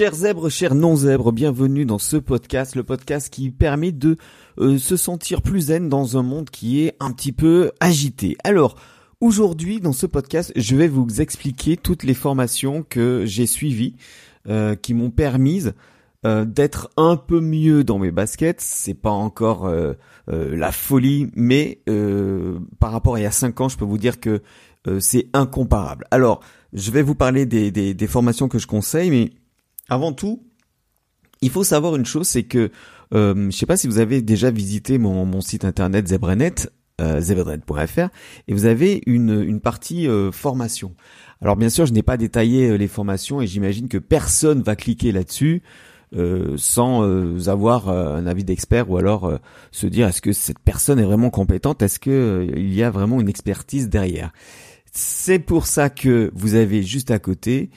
Chers zèbres, chers non-zèbres, bienvenue dans ce podcast, le podcast qui permet de euh, se sentir plus zen dans un monde qui est un petit peu agité. Alors, aujourd'hui, dans ce podcast, je vais vous expliquer toutes les formations que j'ai suivies, euh, qui m'ont permis euh, d'être un peu mieux dans mes baskets. C'est pas encore la folie, mais par rapport à il y a 5 ans, je peux vous dire que c'est incomparable. Alors, je vais vous parler des, des, des formations que je conseille, mais avant tout, il faut savoir une chose, c'est que euh, je ne sais pas si vous avez déjà visité mon, mon site internet Zebrenet, euh, zebrenet.fr, et vous avez une, une partie euh, formation. Alors bien sûr, je n'ai pas détaillé euh, les formations et j'imagine que personne va cliquer là-dessus euh, sans avoir un avis d'expert ou alors se dire est-ce que cette personne est vraiment compétente, est-ce que il y a vraiment une expertise derrière? C'est pour ça que vous avez juste à côté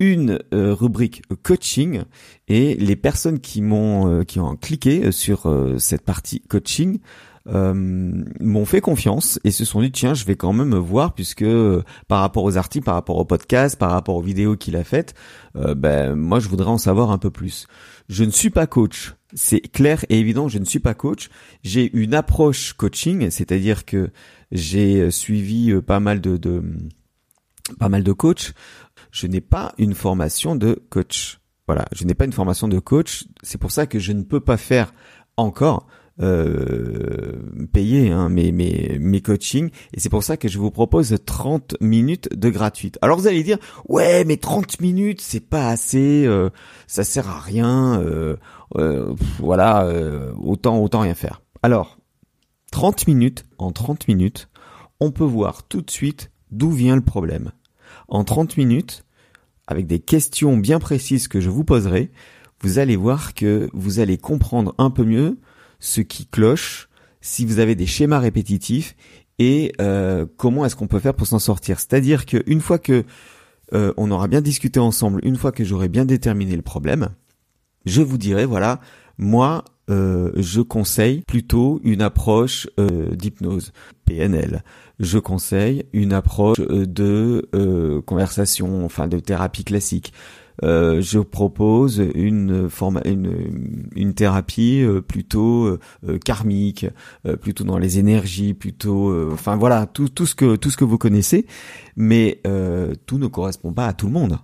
une euh, rubrique coaching et les personnes qui m'ont euh, qui ont cliqué sur euh, cette partie coaching m'ont fait confiance et se sont dit tiens je vais quand même voir puisque par rapport aux articles par rapport au podcast par rapport aux vidéos qu'il a faites ben moi je voudrais en savoir un peu plus. Je ne suis pas coach c'est clair et évident je ne suis pas coach. J'ai une approche coaching c'est-à-dire que j'ai suivi pas mal de, de pas mal de coachs je n'ai pas une formation de coach. Voilà, je n'ai pas une formation de coach. C'est pour ça que je ne peux pas faire encore euh, payer hein, mes, mes, mes coachings et c'est pour ça que je vous propose 30 minutes de gratuite. Alors vous allez dire ouais mais 30 minutes c'est pas assez, euh, ça sert à rien, euh, euh voilà euh, autant autant rien faire. Alors 30 minutes en 30 minutes on peut voir tout de suite d'où vient le problème en 30 minutes, avec des questions bien précises que je vous poserai, vous allez voir que vous allez comprendre un peu mieux ce qui cloche, si vous avez des schémas répétitifs et euh, comment est-ce qu'on peut faire pour s'en sortir. C'est-à-dire qu'une fois que euh, on aura bien discuté ensemble, une fois que j'aurai bien déterminé le problème, je vous dirai voilà, moi euh, je conseille plutôt une approche euh, d'hypnose PNL. Je conseille une approche euh, de conversation, enfin de thérapie classique. je propose une, forme, une, une thérapie plutôt karmique, plutôt dans les énergies, plutôt, enfin voilà, tout, tout ce que tout ce que vous connaissez, mais tout ne correspond pas à tout le monde.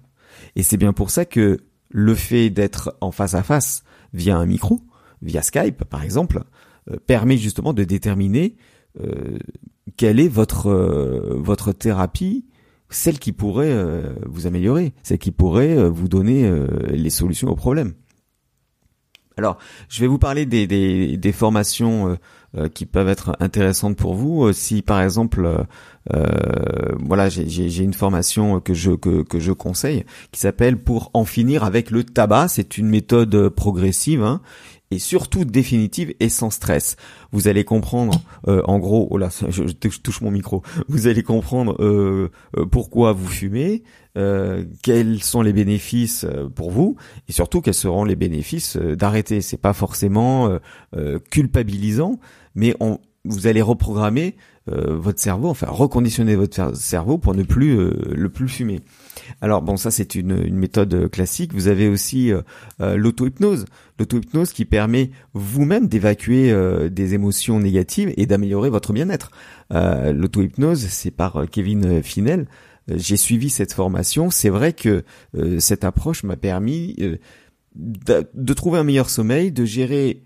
Et c'est bien pour ça que le fait d'être en face à face via un micro, via Skype par exemple, euh, permet justement de déterminer euh, quelle est votre euh, votre thérapie, celle qui pourrait vous améliorer, celle qui pourrait vous donner les solutions aux problèmes. Alors, je vais vous parler des, des, des formations qui peuvent être intéressantes pour vous. Si par exemple, voilà, j'ai une formation que je que, je conseille qui s'appelle pour en finir avec le tabac. C'est une méthode progressive hein, et surtout définitive et sans stress. Vous allez comprendre, euh, en gros, oh là, je, touche mon micro. Vous allez comprendre euh, euh, pourquoi vous fumez, quels sont les bénéfices pour vous, et surtout quels seront les bénéfices d'arrêter? C'est pas forcément culpabilisant, mais vous allez reprogrammer votre cerveau, enfin reconditionner votre cerveau pour ne plus le plus fumer. Alors bon, ça c'est une, méthode classique. Vous avez aussi euh, euh, l'auto-hypnose. L'auto-hypnose qui permet vous-même d'évacuer euh, des émotions négatives et d'améliorer votre bien-être. L'auto-hypnose, c'est par Kevin Finel. J'ai suivi cette formation. C'est vrai que cette approche m'a permis de, trouver un meilleur sommeil, de gérer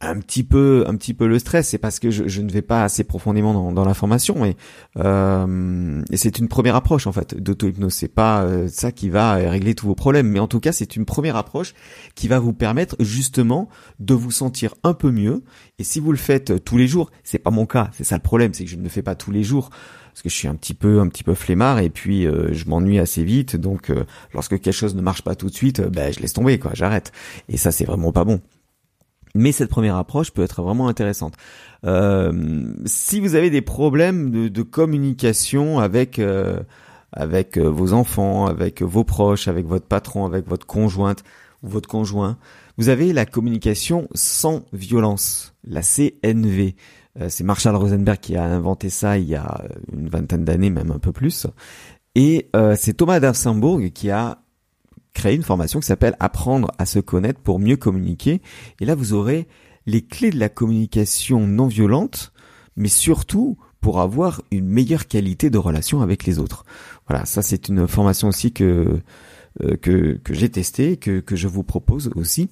un petit peu un petit peu le stress. C'est parce que je, je, ne vais pas assez profondément dans, dans l'information et, euh, c'est une première approche en fait d'auto-hypnose. C'est pas euh, ça qui va régler tous vos problèmes. Mais en tout cas c'est une première approche qui va vous permettre justement de vous sentir un peu mieux. Et si vous le faites tous les jours c'est pas mon cas c'est ça le problème c'est que je ne le fais pas tous les jours parce que je suis un petit peu un petit peu flemmard et puis euh, je m'ennuie assez vite. Donc euh, lorsque quelque chose ne marche pas tout de suite ben je laisse tomber quoi j'arrête. Et ça c'est vraiment pas bon mais cette première approche peut être vraiment intéressante. Euh, si vous avez des problèmes de, communication avec euh, avec euh, vos enfants, avec vos proches, avec votre patron, avec votre conjointe ou votre conjoint, vous avez la communication sans violence, la CNV. C'est Marshall Rosenberg qui a inventé ça il y a une vingtaine d'années, même un peu plus. Et c'est Thomas d'Arsembourg qui a créé une formation qui s'appelle Apprendre à se connaître pour mieux communiquer. Et là, vous aurez les clés de la communication non violente, mais surtout pour avoir une meilleure qualité de relation avec les autres. Voilà, ça c'est une formation aussi que euh, que, que j'ai testée, que, que je vous propose aussi.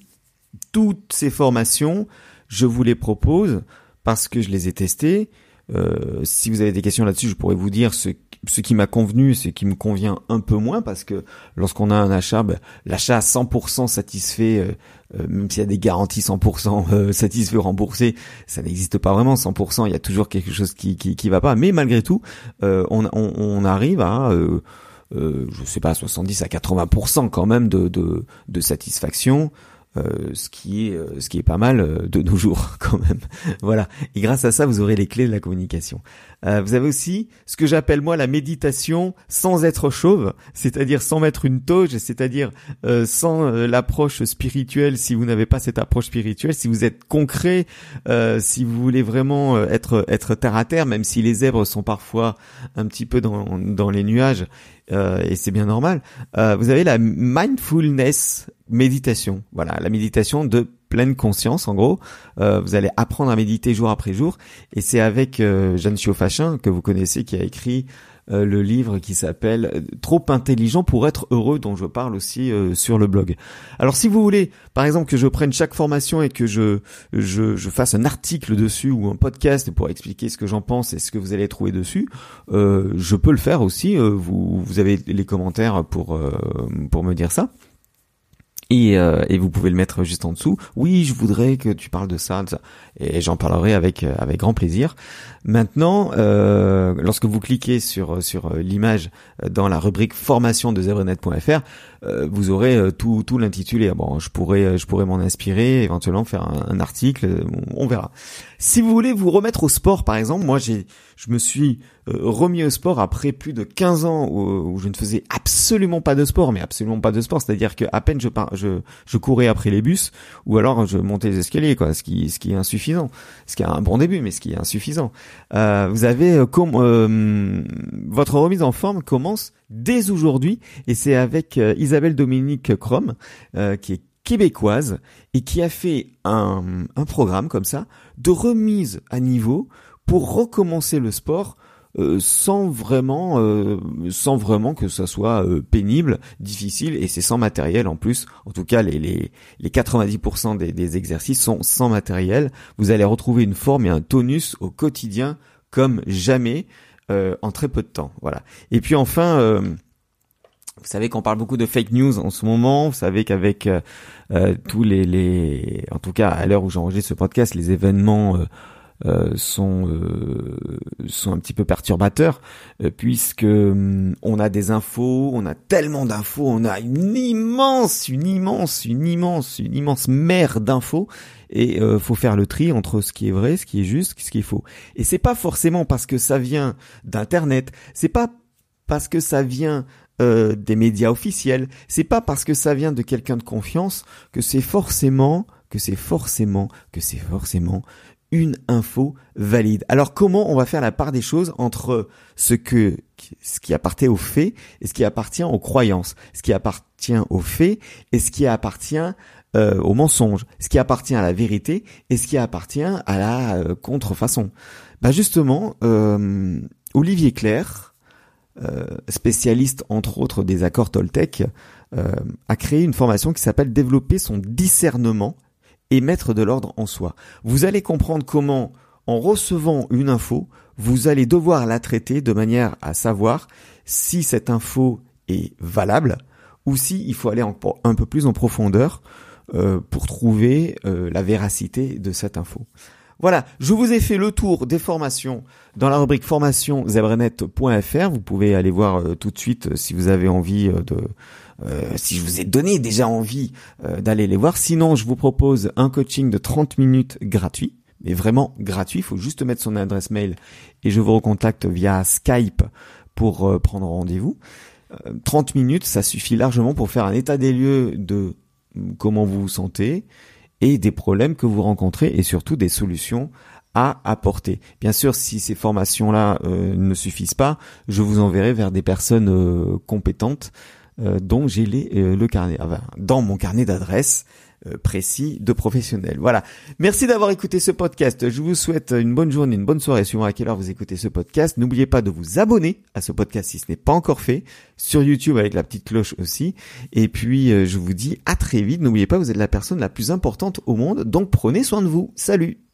Toutes ces formations, je vous les propose parce que je les ai testées. Euh, si vous avez des questions là-dessus, je pourrais vous dire ce ce qui m'a convenu, ce qui me convient un peu moins, parce que lorsqu'on a un achat, ben, l'achat 100% satisfait, euh, euh, même s'il y a des garanties 100% euh, satisfait remboursé, ça n'existe pas vraiment 100%. Il y a toujours quelque chose qui qui, qui va pas, mais malgré tout, on, on, on, arrive à je sais pas 70 à 80% quand même de, de, de satisfaction euh, ce qui est euh, ce qui est pas mal euh, de nos jours quand même. voilà. Et grâce à ça, vous aurez les clés de la communication. vous avez aussi ce que j'appelle moi la méditation sans être chauve, c'est-à-dire sans mettre une toge, c'est-à-dire sans l'approche spirituelle. Si vous n'avez pas cette approche spirituelle, si vous êtes concret, si vous voulez vraiment être être terre à terre, même si les zèbres sont parfois un petit peu dans dans les nuages, euh, et c'est bien normal. Euh, vous avez la mindfulness méditation. Voilà, la méditation de pleine conscience, en gros. Euh, vous allez apprendre à méditer jour après jour. Et c'est avec Jeanne Chiofachin, que vous connaissez, qui a écrit euh, le livre qui s'appelle euh, Trop intelligent pour être heureux, dont je parle aussi euh, sur le blog. Alors si vous voulez, par exemple, que je prenne chaque formation et que je, je, je fasse un article dessus ou un podcast pour expliquer ce que j'en pense et ce que vous allez trouver dessus, je peux le faire aussi. vous, vous avez les commentaires pour, pour me dire ça. Et, et, vous pouvez le mettre juste en dessous. Oui, je voudrais que tu parles de ça, de ça. et j'en parlerai avec avec grand plaisir. Maintenant, euh, lorsque vous cliquez sur sur euh, l'image euh, dans la rubrique formation de zebrenet.fr, euh, vous aurez euh, tout tout l'intitulé. Bon, je pourrais je pourrais m'en inspirer, éventuellement faire un, article, on, verra. Si vous voulez vous remettre au sport, par exemple, moi j'ai je me suis remis au sport après plus de 15 ans où, je ne faisais absolument pas de sport, mais absolument pas de sport, c'est-à-dire que à peine je je je courais après les bus ou alors je montais les escaliers, quoi, ce qui ce qui est insuffisant, ce qui est un bon début, mais ce qui est insuffisant. Euh, vous avez euh, euh, votre remise en forme commence dès aujourd'hui et c'est avec Isabelle Dominique Crom qui est québécoise et qui a fait un, un programme comme ça de remise à niveau pour recommencer le sport euh, sans vraiment euh, sans vraiment que ça soit euh, pénible, difficile et c'est sans matériel en plus. En tout cas, les les, les 90% des, des exercices sont sans matériel. Vous allez retrouver une forme et un tonus au quotidien comme jamais en très peu de temps. Voilà. Et puis enfin. Vous savez qu'on parle beaucoup de fake news en ce moment. Vous savez qu'avec tous les, les, en tout cas à l'heure où j'enregistre ce podcast, les événements euh, sont euh, sont un petit peu perturbateurs euh, puisque hum, on a des infos, on a tellement d'infos, on a une immense, une immense, une immense, une immense mer d'infos et faut faire le tri entre ce qui est vrai, ce qui est juste, ce qui est faux. Et c'est pas forcément parce que ça vient d'internet, c'est pas parce que ça vient des médias officiels, c'est pas parce que ça vient de quelqu'un de confiance que c'est forcément que c'est forcément que c'est forcément une info valide. Alors comment on va faire la part des choses entre ce que ce qui appartient aux faits et ce qui appartient aux croyances, ce qui appartient aux faits et ce qui appartient euh, aux mensonges, ce qui appartient à la vérité et ce qui appartient à la euh, contrefaçon. Bah justement, euh, Olivier Claire, spécialiste entre autres des accords Toltec, a créé une formation qui s'appelle Développer son discernement et mettre de l'ordre en soi. Vous allez comprendre comment, en recevant une info, vous allez devoir la traiter de manière à savoir si cette info est valable ou si il faut aller un peu plus en profondeur euh, pour trouver euh, la véracité de cette info. Voilà, je vous ai fait le tour des formations dans la rubrique formation zebrenet.fr. Vous pouvez aller voir euh, tout de suite si vous avez envie de euh, si je vous ai donné déjà envie euh, d'aller les voir. Sinon, je vous propose un coaching de 30 minutes gratuit, mais vraiment gratuit. Il faut juste mettre son adresse mail et je vous recontacte via Skype pour euh, prendre rendez-vous. 30 minutes, ça suffit largement pour faire un état des lieux de comment vous vous sentez et des problèmes que vous rencontrez et surtout des solutions à apporter. Bien sûr, si ces formations-là ne suffisent pas, je vous enverrai vers des personnes compétentes dont j'ai les, le carnet, dans mon carnet d'adresses précis de professionnels. Voilà. Merci d'avoir écouté ce podcast. Je vous souhaite une bonne journée, une bonne soirée suivant à quelle heure vous écoutez ce podcast. N'oubliez pas de vous abonner à ce podcast si ce n'est pas encore fait sur YouTube avec la petite cloche aussi. Et puis je vous dis à très vite. N'oubliez pas, vous êtes la personne la plus importante au monde, donc prenez soin de vous. Salut